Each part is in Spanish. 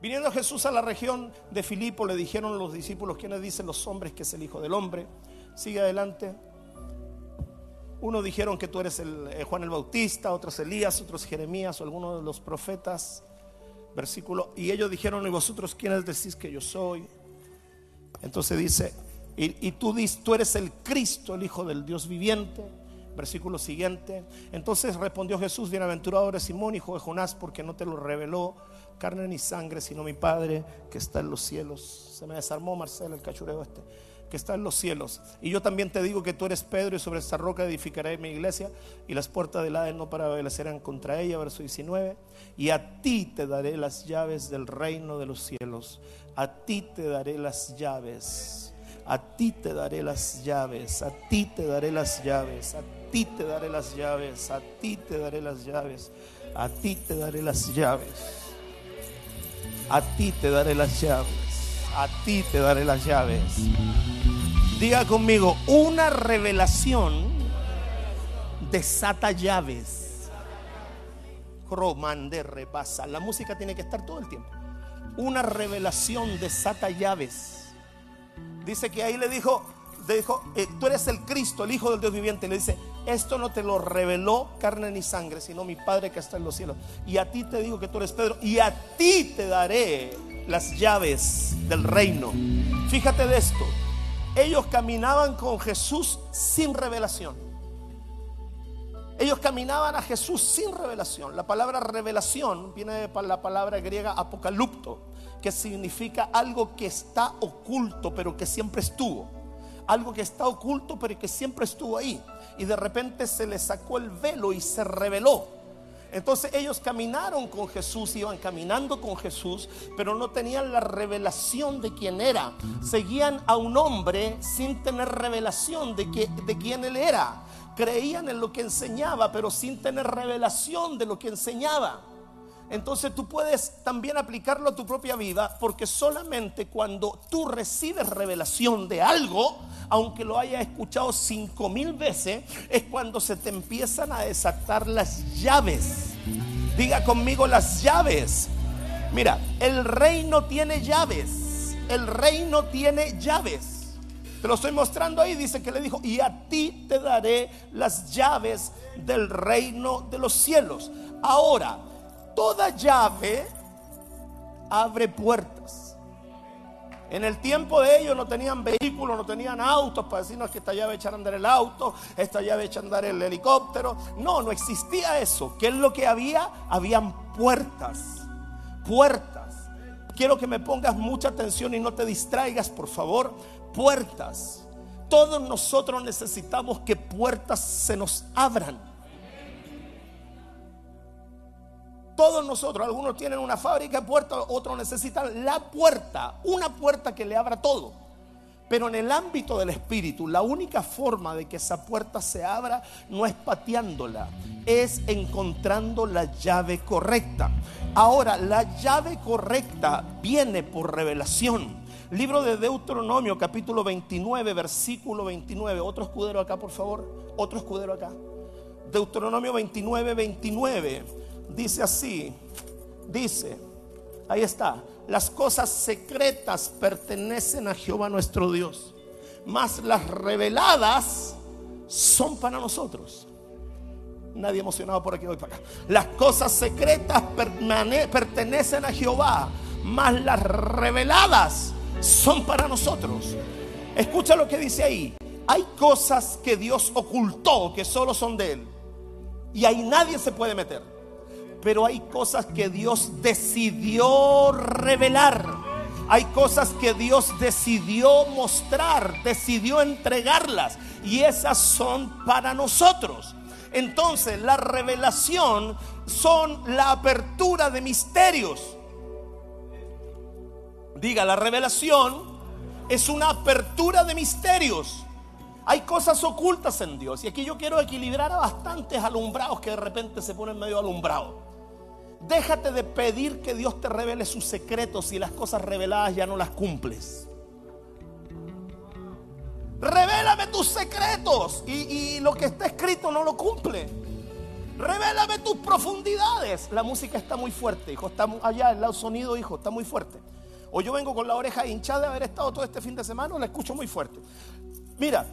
Viniendo Jesús a la región de Filipo, le dijeron los discípulos, ¿quiénes dicen los hombres que es el Hijo del Hombre? Sigue adelante. Unos dijeron que tú eres eh, Juan el Bautista, otros Elías, otros Jeremías o alguno de los profetas. Versículo. Y ellos dijeron, ¿y vosotros quiénes decís que yo soy? Entonces dice, y, y tú, dices, tú eres el Cristo, el Hijo del Dios viviente. Versículo siguiente. Entonces respondió Jesús, bienaventurado eres Simón, hijo de Jonás, porque no te lo reveló carne ni sangre, sino mi Padre que está en los cielos. Se me desarmó Marcelo el cachureo este que está en los cielos. Y yo también te digo que tú eres Pedro y sobre esta roca edificaré mi iglesia y las puertas del Hades no prevalecerán contra ella, verso 19. Y a ti te daré las llaves del reino de los cielos. A ti te daré las llaves. A ti te daré las llaves. A ti te daré las llaves. A ti te daré las llaves. A ti te daré las llaves. A ti te daré las llaves. A ti te daré las llaves. A ti te daré las llaves. Diga conmigo, una revelación desata llaves. Romande repasa. La música tiene que estar todo el tiempo. Una revelación desata llaves. Dice que ahí le dijo, le dijo, eh, tú eres el Cristo, el Hijo del Dios viviente. Le dice, esto no te lo reveló carne ni sangre, sino mi Padre que está en los cielos. Y a ti te digo que tú eres Pedro, y a ti te daré las llaves del reino. Fíjate de esto. Ellos caminaban con Jesús sin revelación. Ellos caminaban a Jesús sin revelación. La palabra revelación viene de la palabra griega apocalipto, que significa algo que está oculto, pero que siempre estuvo. Algo que está oculto, pero que siempre estuvo ahí. Y de repente se le sacó el velo y se reveló. Entonces ellos caminaron con Jesús, iban caminando con Jesús, pero no tenían la revelación de quién era. Seguían a un hombre sin tener revelación de, que, de quién él era. Creían en lo que enseñaba, pero sin tener revelación de lo que enseñaba. Entonces tú puedes también aplicarlo a tu propia vida porque solamente cuando tú recibes revelación de algo, aunque lo hayas escuchado cinco mil veces, es cuando se te empiezan a desatar las llaves. Diga conmigo las llaves. Mira, el reino tiene llaves. El reino tiene llaves. Te lo estoy mostrando ahí. Dice que le dijo, y a ti te daré las llaves del reino de los cielos. Ahora, toda llave abre puertas. En el tiempo de ellos no tenían vehículos, no tenían autos para decirnos que esta llave echa a andar el auto, esta llave echa a andar el helicóptero. No, no existía eso. ¿Qué es lo que había? Habían puertas. Puertas. Quiero que me pongas mucha atención y no te distraigas, por favor. Puertas. Todos nosotros necesitamos que puertas se nos abran. Todos nosotros, algunos tienen una fábrica de puertas, otros necesitan la puerta, una puerta que le abra todo. Pero en el ámbito del espíritu, la única forma de que esa puerta se abra no es pateándola, es encontrando la llave correcta. Ahora, la llave correcta viene por revelación. Libro de Deuteronomio, capítulo 29, versículo 29. Otro escudero acá, por favor. Otro escudero acá. Deuteronomio 29, 29 dice así, dice, ahí está, las cosas secretas pertenecen a Jehová nuestro Dios, mas las reveladas son para nosotros. Nadie emocionado por aquí hoy para acá. Las cosas secretas pertenecen a Jehová, mas las reveladas son para nosotros. Escucha lo que dice ahí. Hay cosas que Dios ocultó que solo son de Él. Y ahí nadie se puede meter pero hay cosas que Dios decidió revelar. Hay cosas que Dios decidió mostrar, decidió entregarlas. Y esas son para nosotros. Entonces la revelación son la apertura de misterios. Diga, la revelación es una apertura de misterios. Hay cosas ocultas en Dios. Y aquí yo quiero equilibrar a bastantes alumbrados que de repente se ponen medio alumbrados. Déjate de pedir que Dios te revele sus secretos y las cosas reveladas ya no las cumples. Revélame tus secretos y, lo que está escrito no lo cumple. Revélame tus profundidades. La música está muy fuerte, hijo. Está allá, el sonido, hijo, está muy fuerte. O yo vengo con la oreja hinchada de haber estado todo este fin de semana, la escucho muy fuerte. Mira,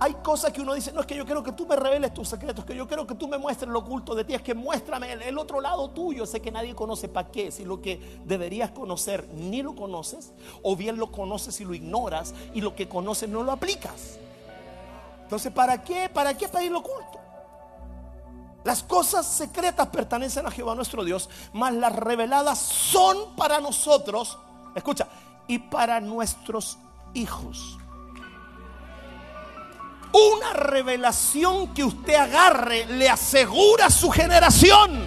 hay cosas que uno dice, no es que yo quiero que tú me reveles tus secretos, que yo quiero que tú me muestres lo oculto de ti, es que muéstrame el, otro lado tuyo, sé que nadie conoce para qué, si lo que deberías conocer ni lo conoces, o bien lo conoces y lo ignoras, y lo que conoces no lo aplicas. Entonces, ¿para qué? ¿Para qué pedir lo oculto? Las cosas secretas pertenecen a Jehová nuestro Dios, mas las reveladas son para nosotros, escucha, y para nuestros hijos. Una revelación que usted agarre le asegura su generación.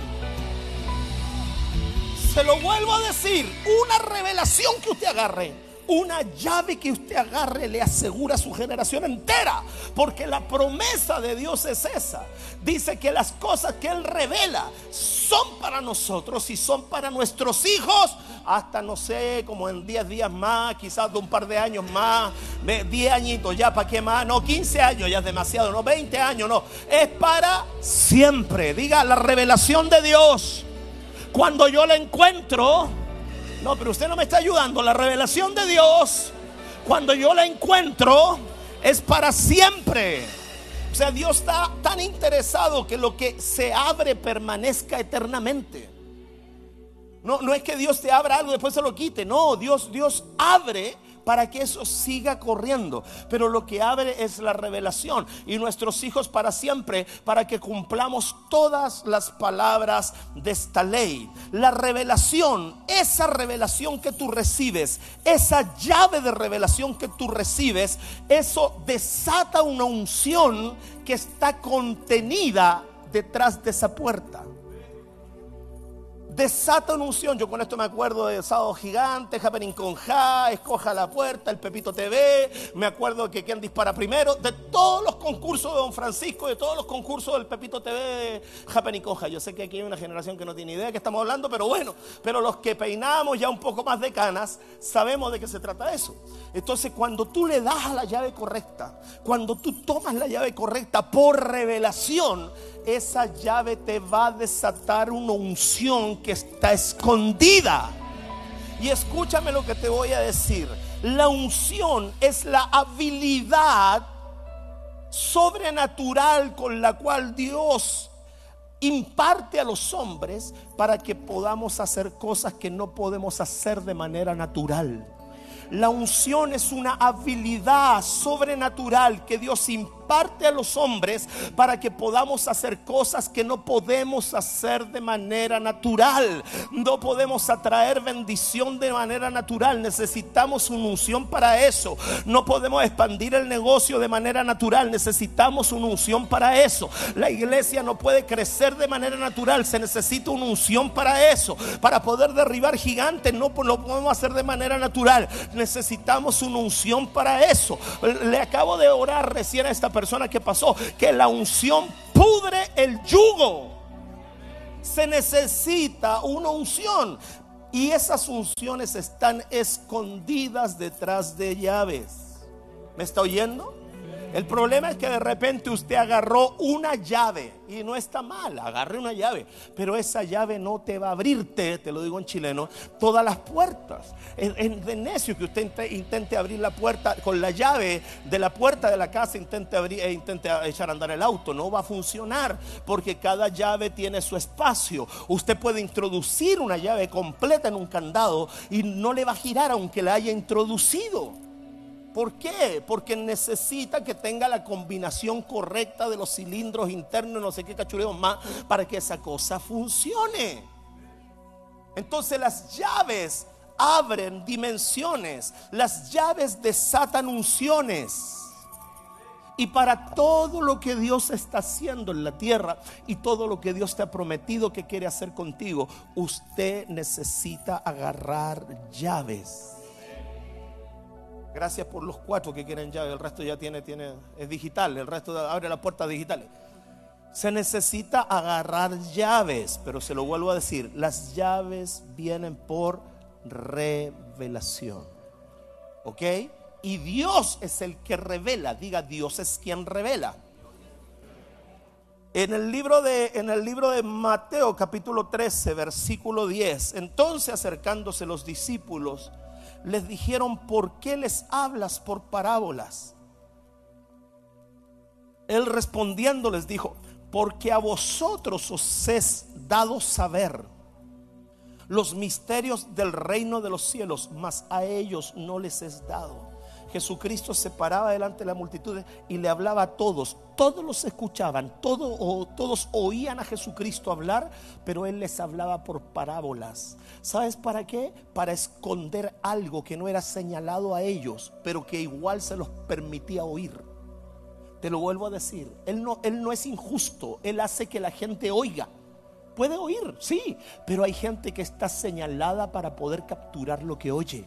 Se lo vuelvo a decir, una revelación que usted agarre una llave que usted agarre le asegura a su generación entera. Porque la promesa de Dios es esa. Dice que las cosas que Él revela son para nosotros y son para nuestros hijos. Hasta no sé, como en 10 días más, quizás de un par de años más, 10 añitos ya, ¿para qué más? No, 15 años ya es demasiado, no, 20 años, no. Es para siempre. Diga la revelación de Dios. Cuando yo la encuentro, no, pero usted no me está ayudando. La revelación de Dios, cuando yo la encuentro, es para siempre. O sea, Dios está tan interesado que lo que se abre permanezca eternamente. No, no es que Dios te abra algo y después se lo quite. No, Dios, Dios abre para que eso siga corriendo. Pero lo que abre es la revelación y nuestros hijos para siempre, para que cumplamos todas las palabras de esta ley. La revelación, esa revelación que tú recibes, esa llave de revelación que tú recibes, eso desata una unción que está contenida detrás de esa puerta desata una unción. Yo con esto me acuerdo de Sábado Gigante, Happening con Ja, Escoja la Puerta, El Pepito TV. Me acuerdo que quien dispara primero. De todos los concursos de Don Francisco, de todos los concursos del Pepito TV de Happening con Ja. Yo sé que aquí hay una generación que no tiene idea de qué estamos hablando, pero bueno. Pero los que peinamos ya un poco más de canas, sabemos de qué se trata eso. Entonces, cuando tú le das la llave correcta, cuando tú tomas la llave correcta por revelación, esa llave te va a desatar una unción que está escondida. Y escúchame lo que te voy a decir. La unción es la habilidad sobrenatural con la cual Dios imparte a los hombres para que podamos hacer cosas que no podemos hacer de manera natural. La unción es una habilidad sobrenatural que Dios imparte parte a los hombres para que podamos hacer cosas que no podemos hacer de manera natural. No podemos atraer bendición de manera natural. Necesitamos una unción para eso. No podemos expandir el negocio de manera natural. Necesitamos una unción para eso. La iglesia no puede crecer de manera natural. Se necesita una unción para eso. Para poder derribar gigantes no lo podemos hacer de manera natural. Necesitamos una unción para eso. Le acabo de orar recién a esta persona persona que pasó, que la unción pudre el yugo. Se necesita una unción. Y esas unciones están escondidas detrás de llaves. ¿Me está oyendo? El problema es que de repente usted agarró una llave y no está mal, agarre una llave, pero esa llave no te va a abrirte, te lo digo en chileno, todas las puertas. Es de necio que usted intente abrir la puerta con la llave de la puerta de la casa, intente abrir e intente echar a andar el auto, no va a funcionar porque cada llave tiene su espacio. Usted puede introducir una llave completa en un candado y no le va a girar aunque la haya introducido. ¿Por qué? Porque necesita que tenga la combinación correcta de los cilindros internos, no sé qué cachureos más, para que esa cosa funcione. Entonces las llaves abren dimensiones, las llaves desatan unciones. Y para todo lo que Dios está haciendo en la tierra y todo lo que Dios te ha prometido que quiere hacer contigo, usted necesita agarrar llaves. Gracias por los cuatro que quieren llave. El resto ya tiene, tiene, es digital. El resto abre las puertas digitales. Se necesita agarrar llaves, pero se lo vuelvo a decir, las llaves vienen por revelación. ¿Ok? Y Dios es el que revela. Diga, Dios es quien revela. En el libro de, en el libro de Mateo capítulo 13, versículo 10, entonces acercándose los discípulos, les dijeron, ¿por qué les hablas por parábolas? Él respondiendo les dijo, porque a vosotros os es dado saber los misterios del reino de los cielos, mas a ellos no les es dado. Jesucristo se paraba delante de la multitud y le hablaba a todos. Todos los escuchaban, todos, todos oían a Jesucristo hablar, pero él les hablaba por parábolas. ¿Sabes para qué? Para esconder algo que no era señalado a ellos, pero que igual se los permitía oír. Te lo vuelvo a decir, él no, él no es injusto, él hace que la gente oiga. Puede oír, sí, pero hay gente que está señalada para poder capturar lo que oye.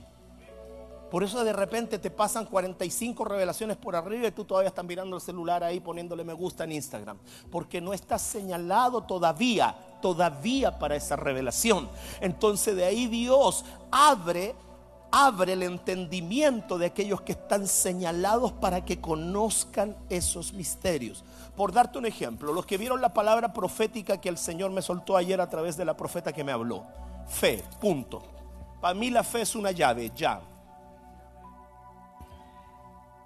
Por eso de repente te pasan 45 revelaciones por arriba y tú todavía estás mirando el celular ahí poniéndole me gusta en Instagram. Porque no estás señalado todavía, todavía para esa revelación. Entonces de ahí Dios abre, abre el entendimiento de aquellos que están señalados para que conozcan esos misterios. Por darte un ejemplo, los que vieron la palabra profética que el Señor me soltó ayer a través de la profeta que me habló. Fe, punto. Para mí la fe es una llave, ya.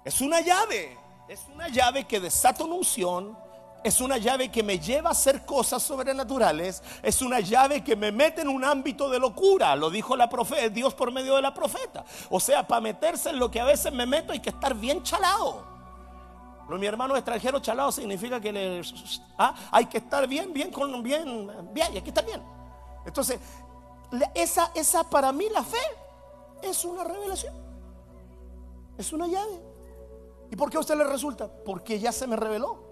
Es una llave. Es una llave que desata una unción. Es una llave que me lleva a hacer cosas sobrenaturales. Es una llave que me mete en un ámbito de locura. Lo dijo la profeta, Dios por medio de la profeta. O sea, para meterse en lo que a veces me meto hay que estar bien chalado. mi hermano extranjero chalado significa que le, ah, hay que estar bien, bien, con bien, bien, y aquí está bien. Entonces, esa, esa para mí la fe es una revelación. Es una llave. ¿Y por qué a usted le resulta? Porque ya se me reveló.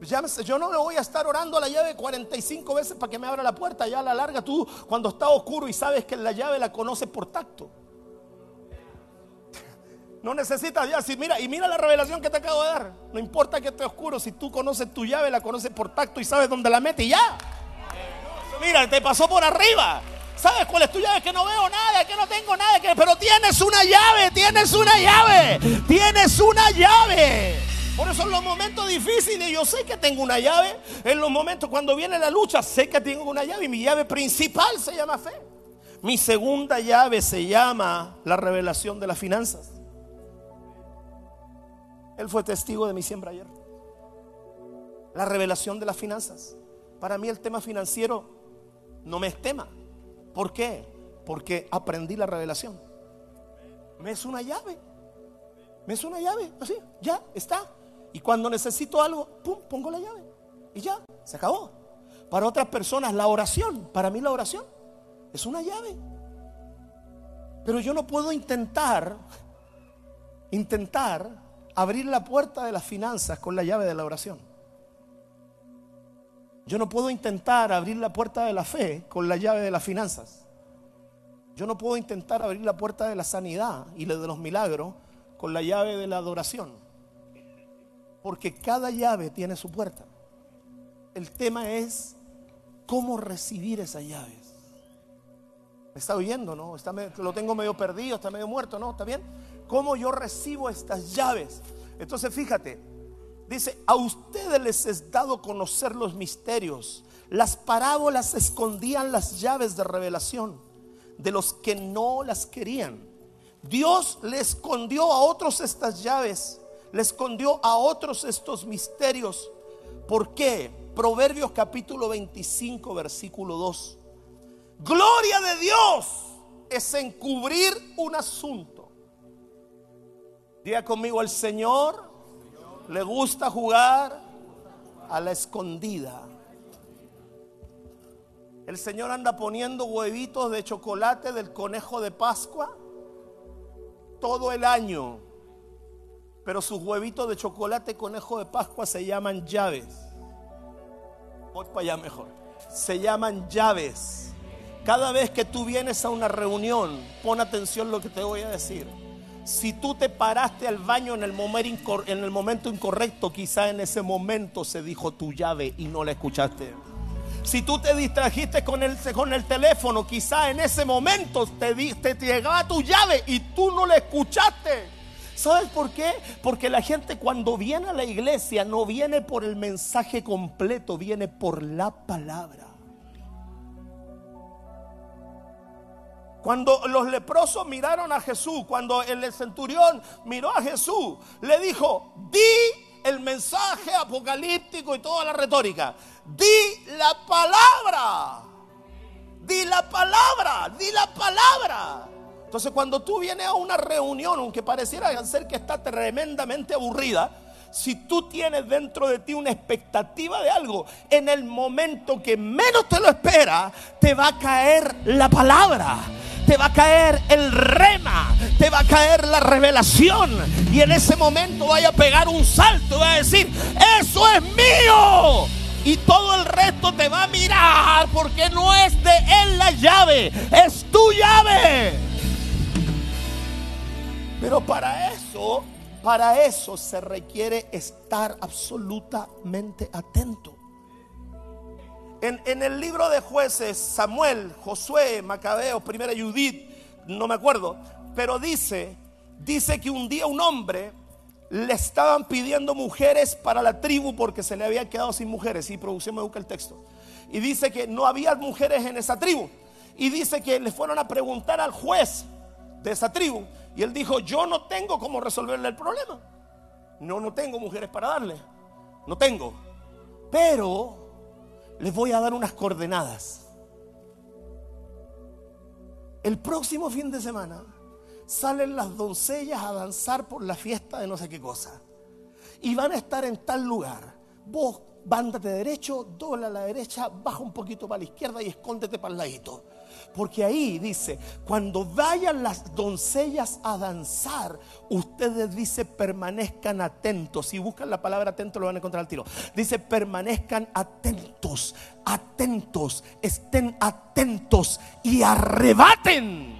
yo no le voy a estar orando a la llave 45 veces para que me abra la puerta. Ya a la larga tú, cuando está oscuro y sabes que la llave la conoces por tacto. No necesitas ya, mira, y mira la revelación que te acabo de dar. No importa que esté oscuro, si tú conoces tu llave, la conoces por tacto y sabes dónde la mete y ya. Mira, te pasó por arriba. ¿Sabes cuál es tu llave? Que no veo nada, que no tengo nada, que... pero tienes una llave, tienes una llave, tienes una llave. Por eso en los momentos difíciles yo sé que tengo una llave. En los momentos cuando viene la lucha sé que tengo una llave y mi llave principal se llama fe. Mi segunda llave se llama la revelación de las finanzas. Él fue testigo de mi siembra ayer. La revelación de las finanzas. Para mí el tema financiero no me es tema. ¿Por qué? Porque aprendí la revelación. Me es una llave. Me es una llave. Así, ya está. Y cuando necesito algo, pum, pongo la llave. Y ya, se acabó. Para otras personas, la oración, para mí la oración es una llave. Pero yo no puedo intentar, intentar abrir la puerta de las finanzas con la llave de la oración. Yo no puedo intentar abrir la puerta de la fe con la llave de las finanzas. Yo no puedo intentar abrir la puerta de la sanidad y de los milagros con la llave de la adoración. Porque cada llave tiene su puerta. El tema es cómo recibir esas llaves. ¿Me está oyendo, no? Lo tengo medio perdido, está medio muerto, ¿no? ¿Está bien? ¿Cómo yo recibo estas llaves? Entonces fíjate, Dice, a ustedes les es dado conocer los misterios. Las parábolas escondían las llaves de revelación de los que no las querían. Dios le escondió a otros estas llaves, le escondió a otros estos misterios. ¿Por qué? Proverbios capítulo 25, versículo 2. Gloria de Dios es encubrir un asunto. Diga conmigo, el Señor le gusta jugar a la escondida. El Señor anda poniendo huevitos de chocolate del conejo de Pascua todo el año. Pero sus huevitos de chocolate conejo de Pascua se llaman llaves. Voy para allá mejor. Se llaman llaves. Cada vez que tú vienes a una reunión, pon atención lo que te voy a decir si tú te paraste al baño en el, momento, incorrecto, quizá en ese momento se dijo tu llave y no la escuchaste. Si tú te distrajiste con el, con el teléfono, quizá en ese momento te, te, te llegaba tu llave y tú no la escuchaste. ¿Sabes por qué? Porque la gente cuando viene a la iglesia no viene por el mensaje completo, viene por la palabra. Cuando los leprosos miraron a Jesús, cuando el centurión miró a Jesús, le dijo, di el mensaje apocalíptico y toda la retórica. Di la palabra. Di la palabra. Di la palabra. Entonces cuando tú vienes a una reunión, aunque pareciera ser que está tremendamente aburrida, si tú tienes dentro de ti una expectativa de algo, en el momento que menos te lo espera, te va a caer la palabra te va a caer el rema, te va a caer la revelación. Y en ese momento vaya a pegar un salto y va a decir, eso es mío. Y todo el resto te va a mirar porque no es de él la llave, es tu llave. Pero para eso, para eso se requiere estar absolutamente atento. En, el libro de jueces, Samuel, Josué, Macabeo, primera Judith, no me acuerdo, pero dice, dice que un día un hombre le estaban pidiendo mujeres para la tribu porque se le había quedado sin mujeres. Y producción me busca el texto. Y dice que no había mujeres en esa tribu. Y dice que le fueron a preguntar al juez de esa tribu. Y él dijo, yo no tengo cómo resolverle el problema. No, no tengo mujeres para darle. No tengo. Pero les voy a dar unas coordenadas. El próximo fin de semana salen las doncellas a danzar por la fiesta de no sé qué cosa. Y van a estar en tal lugar. Vos, vándate derecho, dobla a la derecha, baja un poquito para la izquierda y escóndete para el ladito. Porque ahí dice, cuando vayan las doncellas a danzar, ustedes dice permanezcan atentos. Si buscan la palabra atento lo van a encontrar al tiro. Dice permanezcan atentos, atentos, estén atentos y arrebaten.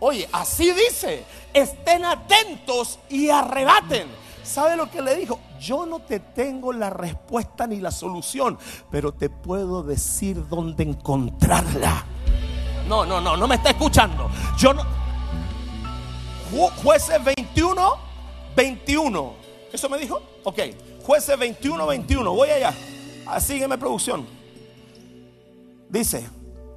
Oye, así dice, estén atentos y arrebaten. ¿Sabe lo que le dijo? Yo no te tengo la respuesta ni la solución, pero te puedo decir dónde encontrarla. No, no, no, no me está escuchando. Yo no. jueces 21, 21. ¿Eso me dijo? Ok. Jueces 21, 21. Voy allá. Ah, sígueme producción. Dice,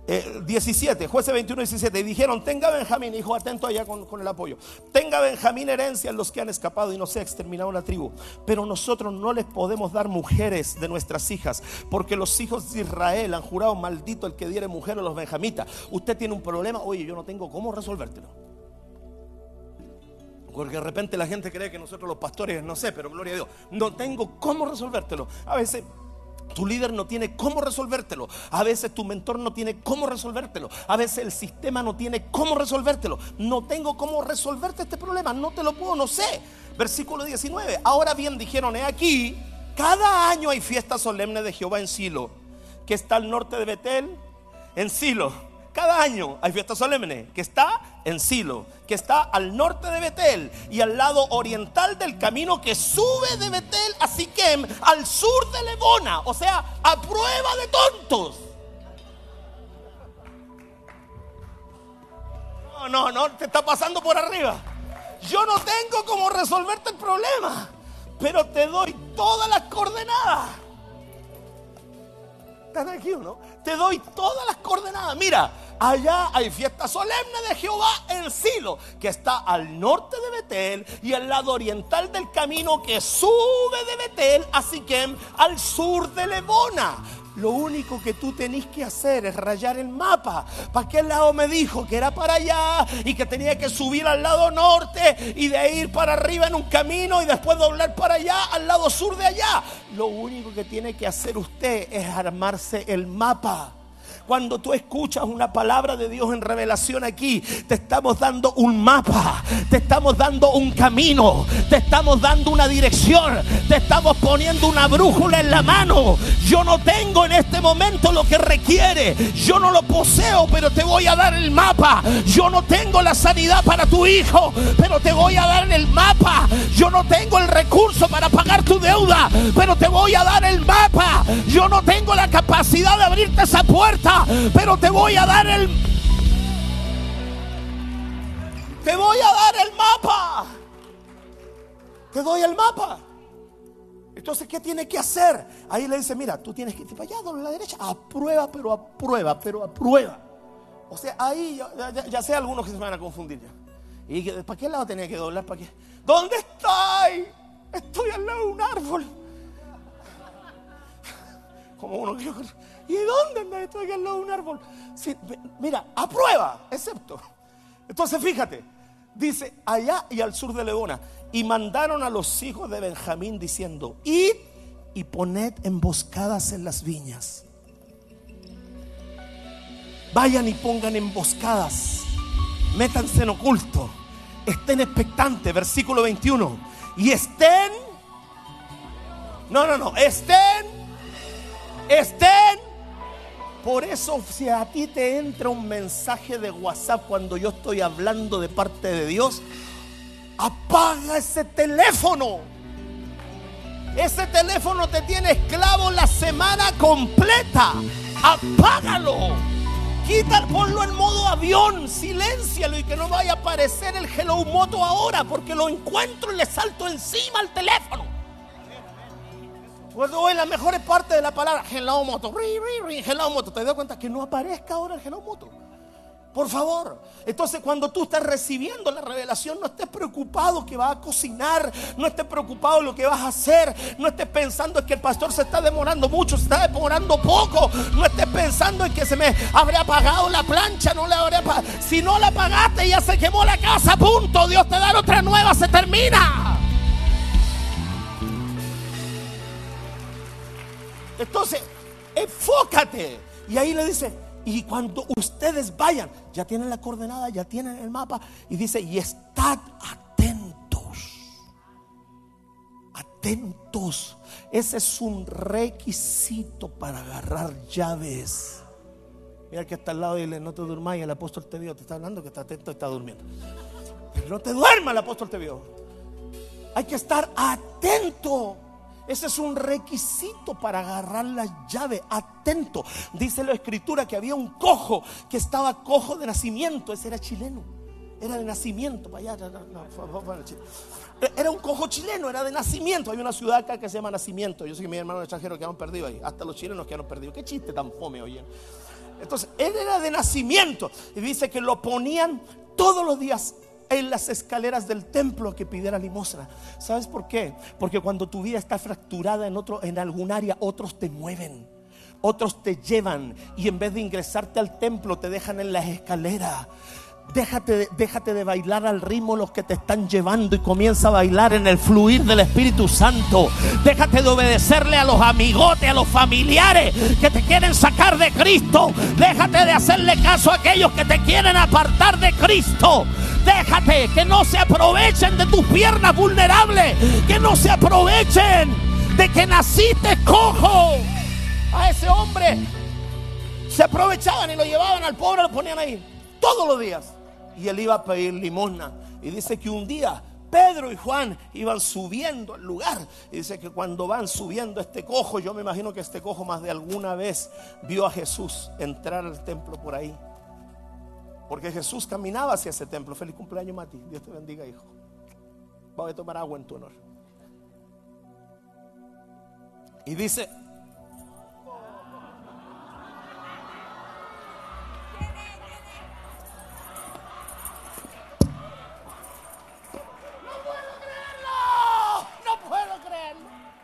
17, eh, jueces 21, 17. Y dijeron, tenga Benjamín, hijo, atento allá con, con, el apoyo. Tenga Benjamín herencia en los que han escapado y no se ha exterminado la tribu. Pero nosotros no les podemos dar mujeres de nuestras hijas, porque los hijos de Israel han jurado maldito el que diere mujer a los benjamitas. Usted tiene un problema, oye, yo no tengo cómo resolvértelo. Porque de repente la gente cree que nosotros los pastores, no sé, pero gloria a Dios, no tengo cómo resolvértelo. A veces tu líder no tiene cómo resolvértelo. A veces tu mentor no tiene cómo resolvértelo. A veces el sistema no tiene cómo resolvértelo. No tengo cómo resolverte este problema. No te lo puedo, no sé. Versículo 19. Ahora bien dijeron, he aquí, cada año hay fiesta solemne de Jehová en Silo, que está al norte de Betel, en Silo cada año hay fiesta solemne que está en Silo, que está al norte de Betel y al lado oriental del camino que sube de Betel a Siquem, al sur de Lebona, o sea, a prueba de tontos. No, no, no, te está pasando por arriba. Yo no tengo cómo resolverte el problema, pero te doy todas las coordenadas. ¿Están aquí no? Te doy todas las coordenadas. Mira, allá hay fiesta solemne de Jehová en Silo, que está al norte de Betel y al lado oriental del camino que sube de Betel a Siquem, al sur de Lebona. Lo único que tú tenés que hacer es rayar el mapa. ¿Para qué lado me dijo? Que era para allá y que tenía que subir al lado norte y de ir para arriba en un camino y después doblar para allá, al lado sur de allá. Lo único que tiene que hacer usted es armarse el mapa. Cuando tú escuchas una palabra de Dios en revelación aquí, te estamos dando un mapa, te estamos dando un camino, te estamos dando una dirección, te estamos poniendo una brújula en la mano. Yo no tengo en este momento lo que requiere, yo no lo poseo, pero te voy a dar el mapa. Yo no tengo la sanidad para tu hijo, pero te voy a dar el mapa. Yo no tengo el recurso para pagar tu deuda, pero te voy a dar el mapa. Yo no tengo la capacidad de abrirte esa puerta pero te voy a dar el... Te voy a dar el mapa. te doy el mapa. Entonces, ¿qué tiene que hacer? Ahí le dice, mira, tú tienes que ir para allá, a la derecha, aprueba, pero aprueba, pero aprueba. O sea, ahí ya, sé algunos que se van a confundir ya. ¿Y para qué lado tenía que doblar? ¿Para qué? ¿Dónde estoy? Estoy al lado de un árbol. Como uno que ¿Y dónde estoy al lado de un árbol? mira, aprueba, excepto. Entonces, fíjate, dice allá y al sur de Leona. Y mandaron a los hijos de Benjamín diciendo, id y poned emboscadas en las viñas. Vayan y pongan emboscadas. Métanse en oculto. Estén expectantes. Versículo 21. Y estén. No, no, no. Estén. Estén. Por eso si a ti te entra un mensaje de WhatsApp cuando yo estoy hablando de parte de Dios, apaga ese teléfono. Ese teléfono te tiene esclavo la semana completa. Apágalo. Quita, ponlo en modo avión, siléncialo y que no vaya a aparecer el Hello Moto ahora porque lo encuentro y le salto encima al teléfono. Cuando en las mejores partes de la palabra Hello Moto, Hello Moto, te das cuenta que no aparezca ahora el Hello Moto. Por favor. Entonces cuando tú estás recibiendo la revelación, no estés preocupado que vas a cocinar, no estés preocupado lo que vas a hacer, no estés pensando que el pastor se está demorando mucho, se está demorando poco, no estés pensando en que se me habría apagado la plancha, no le habría Si no la apagaste, ya se quemó la casa, punto. Dios te da otra nueva, se termina. Entonces, enfócate. Y ahí le dice, y cuando ustedes vayan, ya tienen la coordenada, ya tienen el mapa. Y dice, y estad atentos. Atentos. Ese es un requisito para agarrar llaves. Mira que está al lado y dile, no te durmas. Y el apóstol te vio, te está hablando que está atento está durmiendo. No te duermas, el apóstol te vio. Hay que estar atento. Ese es un requisito para agarrar la llave. Atento. Dice la escritura que había un cojo que estaba cojo de nacimiento. Ese era chileno. Era de nacimiento. Era un cojo chileno, era de nacimiento. Hay una ciudad acá que se llama Nacimiento. Yo sé que mis hermanos extranjeros que han perdido ahí. Hasta los chilenos que han perdido. Qué chiste tan fome, oye. Entonces, él era de nacimiento. Y dice que lo ponían todos los días en las escaleras del templo que pidiera limosna. ¿Sabes por qué? Porque cuando tu vida está fracturada en otro en algún área, otros te mueven. Otros te llevan y en vez de ingresarte al templo te dejan en las escaleras. Déjate, déjate de bailar al ritmo los que te están llevando y comienza a bailar en el fluir del Espíritu Santo. Déjate de obedecerle a los amigotes, a los familiares que te quieren sacar de Cristo. Déjate de hacerle caso a aquellos que te quieren apartar de Cristo. Déjate que no se aprovechen de tus piernas vulnerables, que no se aprovechen de que naciste cojo. A ese hombre se aprovechaban y lo llevaban al pobre, lo ponían ahí todos los días y él iba a pedir limosna. Y dice que un día Pedro y Juan iban subiendo al lugar. Y dice que cuando van subiendo este cojo, yo me imagino que este cojo más de alguna vez vio a Jesús entrar al templo por ahí. Porque Jesús caminaba hacia ese templo. Feliz cumpleaños, Mati. Dios te bendiga, hijo. Voy a tomar agua en tu honor. Y dice,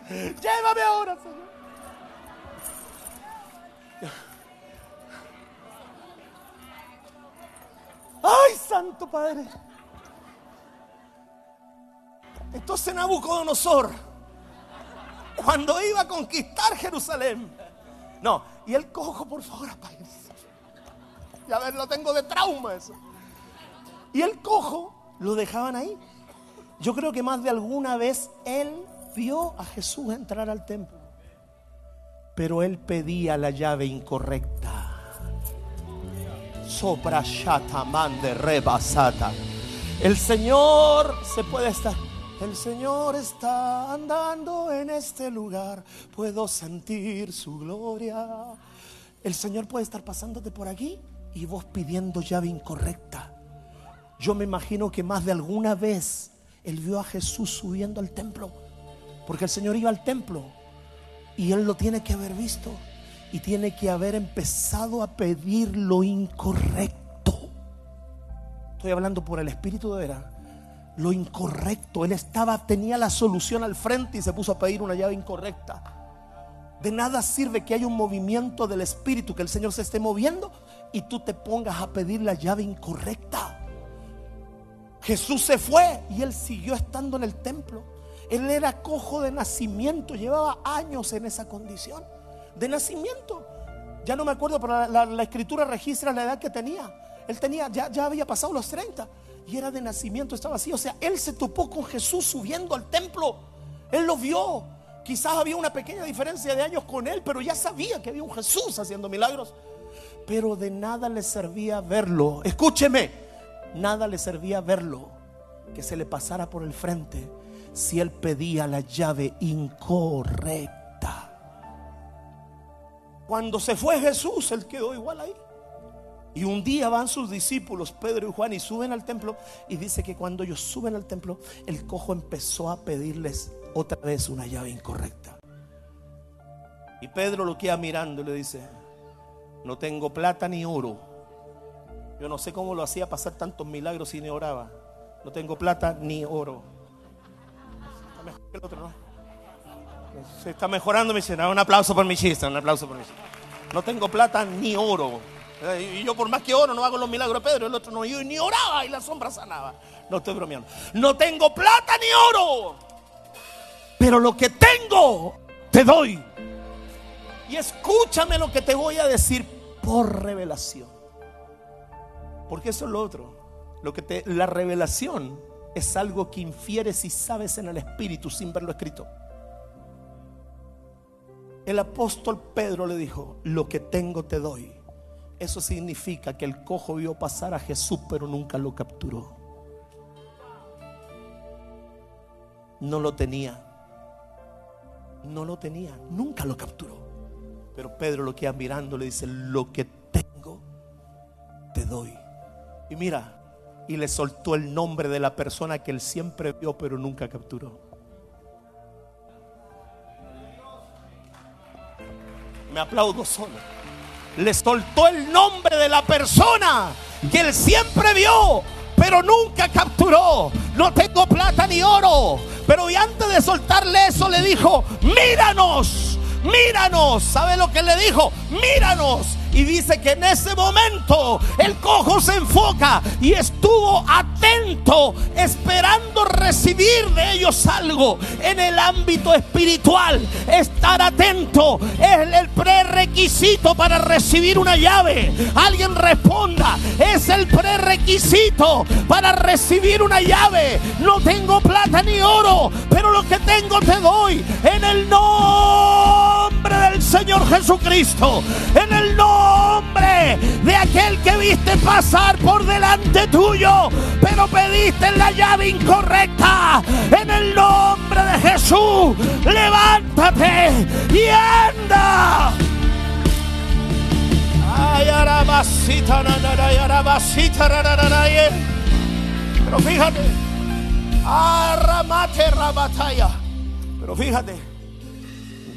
Llévame ahora, Señor. Ay, Santo Padre. Entonces Nabucodonosor, cuando iba a conquistar Jerusalén, no, y el cojo, por favor, apáguense. Ya ver, lo tengo de trauma eso. Y el cojo lo dejaban ahí. Yo creo que más de alguna vez él vio a Jesús entrar al templo, pero él pedía la llave incorrecta. Rebasata. El Señor se puede estar. El Señor está andando en este lugar. Puedo sentir su gloria. El Señor puede estar pasándote por aquí y vos pidiendo llave incorrecta. Yo me imagino que más de alguna vez Él vio a Jesús subiendo al templo. Porque el Señor iba al templo. Y Él lo tiene que haber visto. Y tiene que haber empezado a pedir lo incorrecto. Estoy hablando por el Espíritu de Vera. Lo incorrecto. Él estaba, tenía la solución al frente y se puso a pedir una llave incorrecta. De nada sirve que haya un movimiento del Espíritu, que el Señor se esté moviendo y tú te pongas a pedir la llave incorrecta. Jesús se fue y él siguió estando en el templo. Él era cojo de nacimiento, llevaba años en esa condición. De nacimiento. Ya no me acuerdo, pero la, escritura registra la edad que tenía. Él tenía, ya, ya había pasado los 30 y era de nacimiento, estaba así. O sea, él se topó con Jesús subiendo al templo. Él lo vio. Quizás había una pequeña diferencia de años con él, pero ya sabía que había un Jesús haciendo milagros. Pero de nada le servía verlo. Escúcheme, nada le servía verlo que se le pasara por el frente si él pedía la llave incorrecta. Cuando se fue Jesús, él quedó igual ahí. Y un día van sus discípulos, Pedro y Juan, y suben al templo. Y dice que cuando ellos suben al templo, el cojo empezó a pedirles otra vez una llave incorrecta. Y Pedro lo queda mirando y le dice, no tengo plata ni oro. Yo no sé cómo lo hacía pasar tantos milagros y ni oraba. No tengo plata ni oro. Se está mejorando mi cena. Un aplauso por mi chiste, un aplauso por mi chiste. No tengo plata ni oro. Y yo por más que oro no hago los milagros de Pedro. El otro no, yo ni oraba y la sombra sanaba. No estoy bromeando. No tengo plata ni oro pero lo que tengo te doy. Y escúchame lo que te voy a decir por revelación. Porque eso es lo otro. Lo que te, la revelación es algo que infieres y sabes en el espíritu sin verlo escrito. El apóstol Pedro le dijo, lo que tengo te doy. Eso significa que el cojo vio pasar a Jesús, pero nunca lo capturó. No lo tenía no lo tenía, nunca lo capturó. Pero Pedro lo queda mirando, le dice, lo que tengo, te doy. Y mira, y le soltó el nombre de la persona que él siempre vio, pero nunca capturó. Me aplaudo solo. Le soltó el nombre de la persona que él siempre vio, pero nunca capturó. No tengo plata ni oro, pero y antes de soltarle eso le dijo, míranos, míranos. ¿Sabe lo que le dijo? Míranos. Y dice que en ese momento el cojo se enfoca y estuvo atento, esperando recibir de ellos algo en el ámbito espiritual. Estar atento es el prerequisito para recibir una llave. Alguien responda, es el prerequisito para recibir una llave. No tengo plata ni oro, pero lo que tengo te doy en el nombre del Señor Jesucristo. En el nombre de aquel que viste pasar por delante tuyo, pero pediste la llave incorrecta. En el nombre de Jesús, levántate y anda. Pero fíjate, arramate rabataya. Pero fíjate,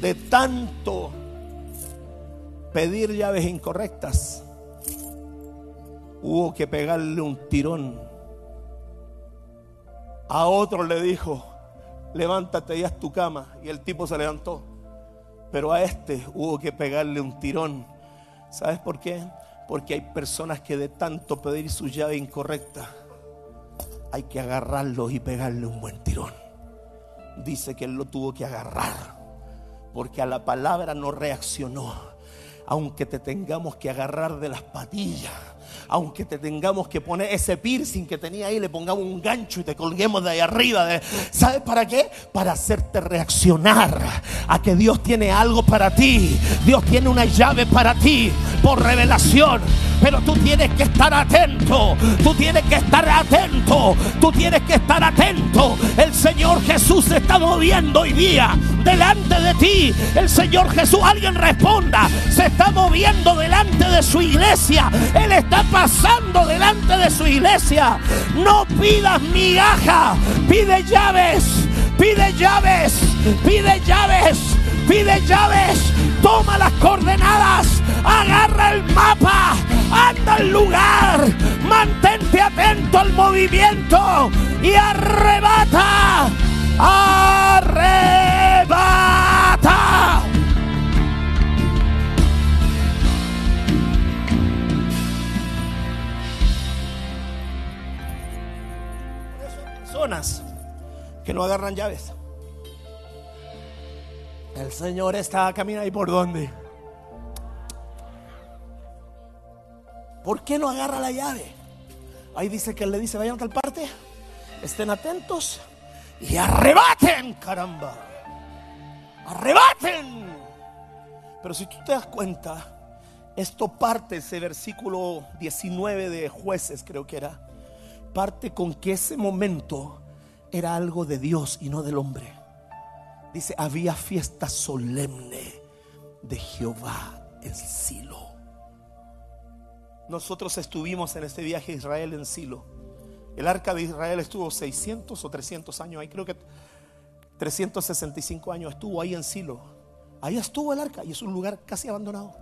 de tanto pedir llaves incorrectas, hubo que pegarle un tirón. A otro le dijo, levántate y haz tu cama. Y el tipo se levantó. Pero a este hubo que pegarle un tirón. ¿Sabes por qué? Porque hay personas que de tanto pedir su llave incorrecta, hay que agarrarlo y pegarle un buen tirón. Dice que él lo tuvo que agarrar. Porque a la palabra no reaccionó aunque te tengamos que agarrar de las patillas, aunque te tengamos que poner ese piercing que tenía ahí, le pongamos un gancho y te colguemos de ahí arriba. ¿Sabes para qué? Para hacerte reaccionar a que Dios tiene algo para ti. Dios tiene una llave para ti por revelación. Pero tú tienes que estar atento. Tú tienes que estar atento. Tú tienes que estar atento. El Señor Jesús se está moviendo hoy día delante de ti. El Señor Jesús, alguien responda, se está moviendo delante de su iglesia. Él está pasando delante de su iglesia, no pidas migaja, pide llaves, pide llaves, pide llaves, pide llaves. Toma las coordenadas, agarra el mapa, anda al lugar, mantente atento al movimiento y arrebata, arrebata. Que no agarran llaves. El Señor está caminando ahí por dónde. ¿Por qué no agarra la llave? Ahí dice que le dice, vayan a tal parte, estén atentos y arrebaten, caramba. Arrebaten. Pero si tú te das cuenta, esto parte, ese versículo 19 de jueces creo que era, parte con que ese momento era algo de Dios y no del hombre. Dice, había fiesta solemne de Jehová en Silo. Nosotros estuvimos en este viaje a Israel en Silo. El arca de Israel estuvo 600 o 300 años ahí, creo que 365 años estuvo ahí en Silo. Ahí estuvo el arca y es un lugar casi abandonado.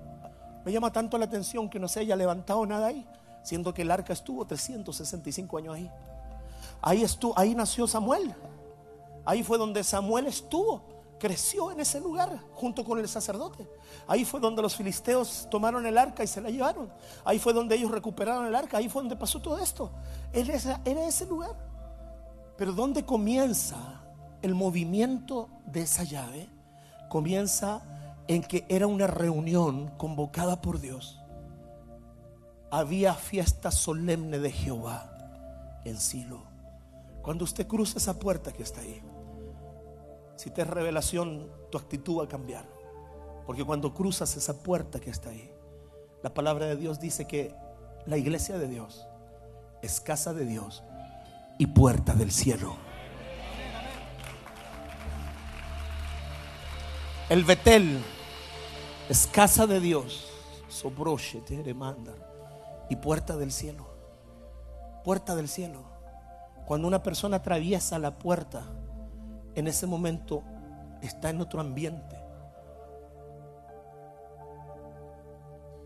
Me llama tanto la atención que no se haya levantado nada ahí, siendo que el arca estuvo 365 años ahí. Ahí estuvo, ahí nació Samuel. Ahí fue donde Samuel estuvo, creció en ese lugar junto con el sacerdote. Ahí fue donde los filisteos tomaron el arca y se la llevaron. Ahí fue donde ellos recuperaron el arca. Ahí fue donde pasó todo esto. Era era ese lugar. Pero ¿dónde comienza el movimiento de esa llave? Comienza en que era una reunión convocada por Dios. Había fiesta solemne de Jehová en Silo. Cuando usted cruza esa puerta que está ahí, si te es revelación, tu actitud va a cambiar. Porque cuando cruzas esa puerta que está ahí, la palabra de Dios dice que la iglesia de Dios es casa de Dios y puerta del cielo. El Betel es casa de Dios, sobroche, mandar y puerta del cielo. Puerta del cielo. Cuando una persona atraviesa la puerta, en ese momento está en otro ambiente.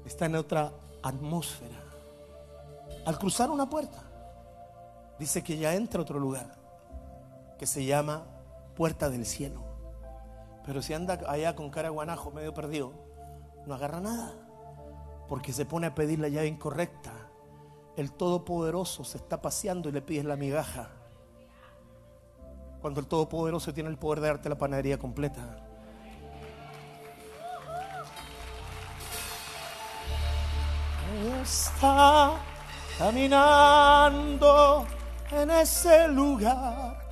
Está en otra atmósfera. Al cruzar una puerta, dice que ya entra a otro lugar, que se llama puerta del cielo. Pero si anda allá con cara guanajo, medio perdido, no agarra nada, porque se pone a pedir la llave incorrecta. El Todopoderoso se está paseando y le pides la migaja. Cuando el Todopoderoso tiene el poder de darte la panadería completa. Está caminando en ese lugar.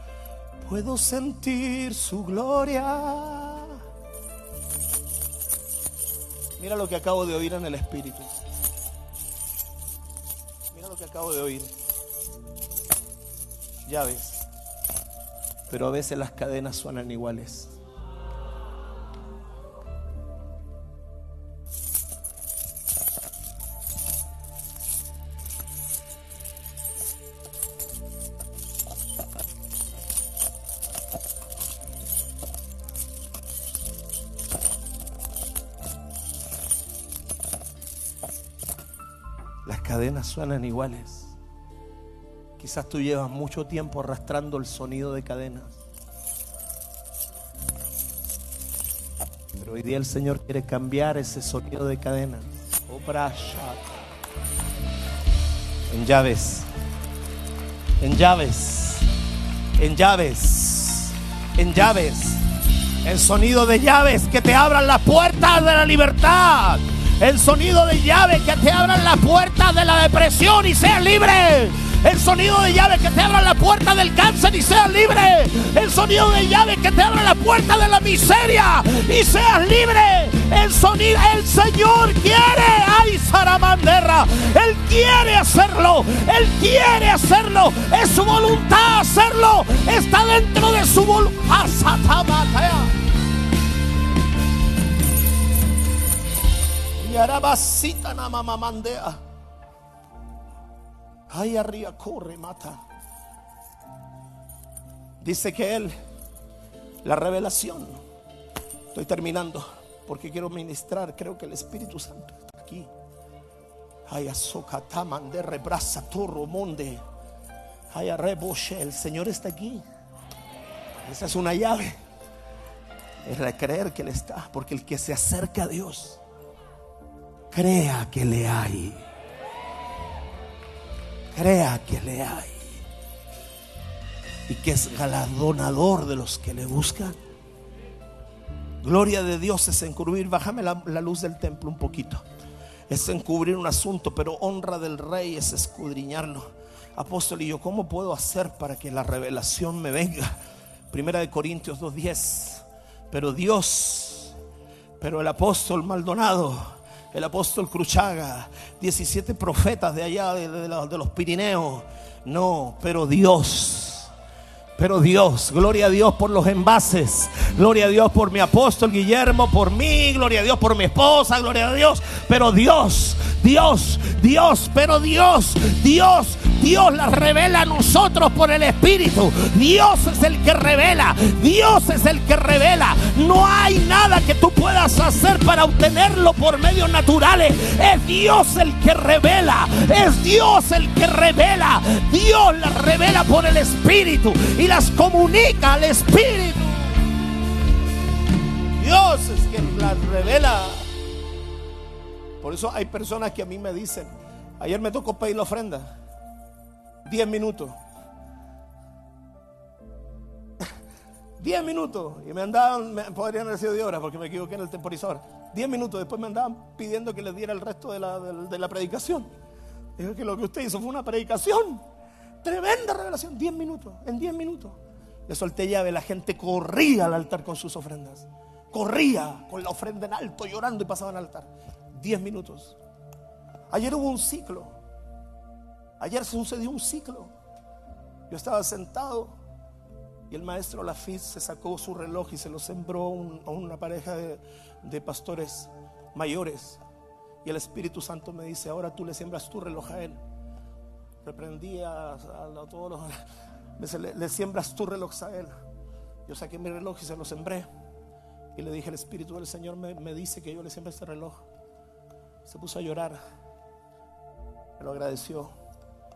Puedo sentir su gloria. Mira lo que acabo de oír en el Espíritu. Mira lo que acabo de oír. Ya ves. Pero a veces las cadenas suenan iguales. Suenan iguales. Quizás tú llevas mucho tiempo arrastrando el sonido de cadenas. Pero hoy día el Señor quiere cambiar ese sonido de cadenas. En llaves. En llaves. En llaves. En llaves. El sonido de llaves que te abran las puertas de la libertad. El sonido de llave que te abran la puerta de la depresión y seas libre. El sonido de llave que te abra la puerta del cáncer y seas libre. El sonido de llave que te abra la puerta de la miseria y seas libre. El sonido, el Señor quiere, ay Saramanderra, Él quiere hacerlo, Él quiere hacerlo, es su voluntad hacerlo, está dentro de su voluntad. Ahí arriba corre, mata. Dice que Él, la revelación, estoy terminando porque quiero ministrar, creo que el Espíritu Santo está aquí. Ay, azoka torro monde. Ay, arreboshe, el Señor está aquí. Esa es una llave. Es creer que Él está, porque el que se acerca a Dios, crea que le hay. Crea que le hay. Y que es galardonador de los que le buscan. Gloria de Dios es encubrir. Bájame la, la luz del templo un poquito. Es encubrir un asunto, pero honra del rey es escudriñarlo. Apóstol, ¿y yo cómo puedo hacer para que la revelación me venga? Primera de Corintios 2.10. Pero Dios, pero el apóstol Maldonado, el apóstol Cruchaga, 17 profetas de allá, de, de los- de los Pirineos. No, pero Dios. Pero Dios, gloria a Dios por los envases, gloria a Dios por mi apóstol Guillermo, por mí, gloria a Dios por mi esposa, gloria a Dios. Pero Dios, Dios, Dios, pero Dios, Dios, Dios la revela a nosotros por el Espíritu. Dios es el que revela, Dios es el que revela. No hay nada que tú puedas hacer para obtenerlo por medios naturales. Es Dios el que revela, es Dios el que revela. Dios las revela por el Espíritu y las comunica al Espíritu. Dios es quien las revela. Por eso hay personas que a mí me dicen, ayer me tocó pedir la ofrenda. 10 minutos. 10 minutos. Y me andaban, podrían haber sido de horas porque me equivoqué en el temporizador. 10 minutos. Después me andaban pidiendo que les diera el resto de la, de la predicación. Dijo que lo que usted hizo fue una predicación. Tremenda revelación. 10 minutos. En 10 minutos. Le solté llave. La gente corría al altar con sus ofrendas. Corría con la ofrenda en alto, llorando y pasaban al altar. 10 minutos. Ayer hubo un ciclo. Ayer sucedió un ciclo. Yo estaba sentado y el maestro Lafitte se sacó su reloj y se lo sembró a una pareja de, pastores mayores. Y el Espíritu Santo me dice, ahora tú le siembras tu reloj a él. Reprendí a, todos los... dice, le, le siembras tu reloj a él. Yo saqué mi reloj y se lo sembré. Y le dije, el Espíritu del Señor me, me dice que yo le siembre este reloj. Se puso a llorar. Me lo agradeció.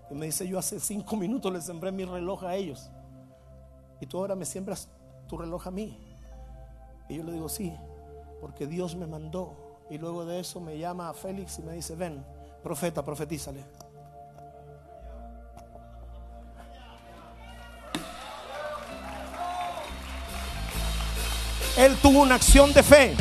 Y me dice, yo hace cinco minutos le sembré mi reloj a ellos. Y tú ahora me siembras tu reloj a mí. Y yo le digo, sí, porque Dios me mandó. Y luego de eso me llama a Félix y me dice, ven, profeta, profetízale. Él tuvo una acción de fe.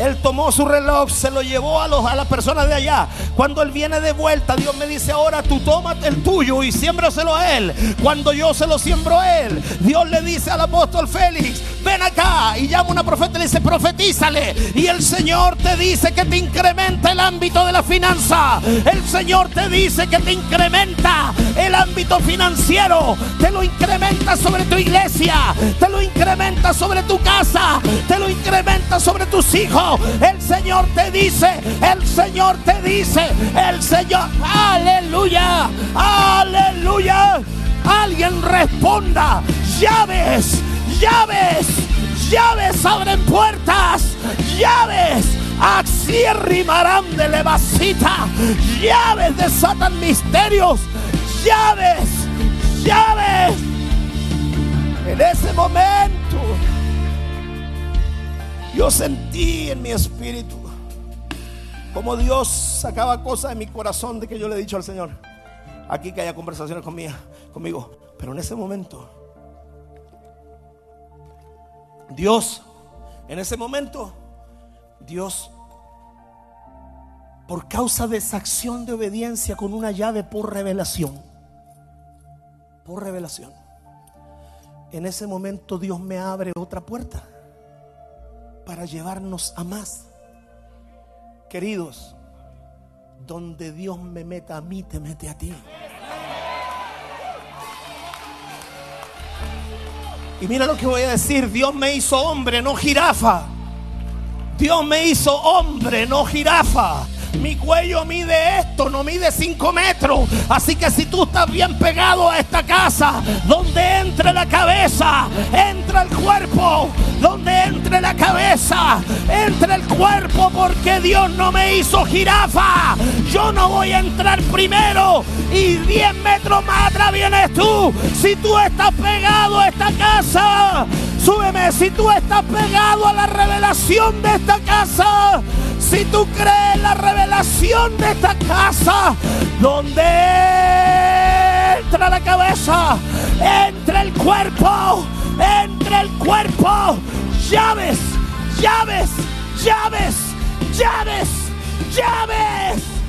Él tomó su reloj, se lo llevó a, las personas de allá. Cuando él viene de vuelta, Dios me dice, ahora tú tómate el tuyo y siémbraselo a él. Cuando yo se lo siembro a él, Dios le dice al apóstol Félix, ven acá. Y llama a una profeta y le dice, profetízale. Y el Señor te dice que te incrementa el ámbito de la finanza. El Señor te dice que te incrementa el ámbito financiero. Te lo incrementa sobre tu iglesia. Te lo incrementa sobre tu casa. Te lo incrementa sobre tus hijos. El Señor te dice, el Señor te dice, el Señor, aleluya, aleluya. Alguien responda, llaves, llaves, llaves abren puertas, llaves. Axierrimarán de levasita, llaves desatan misterios, llaves, llaves. En ese momento yo sentí en mi espíritu como Dios sacaba cosas de mi corazón de que yo le he dicho al Señor. Aquí que haya conversaciones conmigo, conmigo. Pero en ese momento, Dios, en ese momento, Dios, por causa de esa acción de obediencia con una llave por revelación, por revelación, en ese momento Dios me abre otra puerta para llevarnos a más. Queridos, donde Dios me meta a mí, te mete a ti. Y mira lo que voy a decir, Dios me hizo hombre, no jirafa. Dios me hizo hombre, no jirafa. Mi cuello mide esto, no mide 5 metros. Así que si tú estás bien pegado a esta casa, donde entre la cabeza, entra el cuerpo. Donde entre la cabeza, entra el cuerpo, porque Dios no me hizo jirafa. Yo no voy a entrar primero y 10 metros más atrás vienes tú. Si tú estás pegado a esta casa, súbeme. Si tú estás pegado a la revelación de esta casa, si tú crees la revelación de esta casa, donde entra la cabeza, entra el cuerpo, entra el cuerpo, llaves, llaves, llaves, llaves, llaves.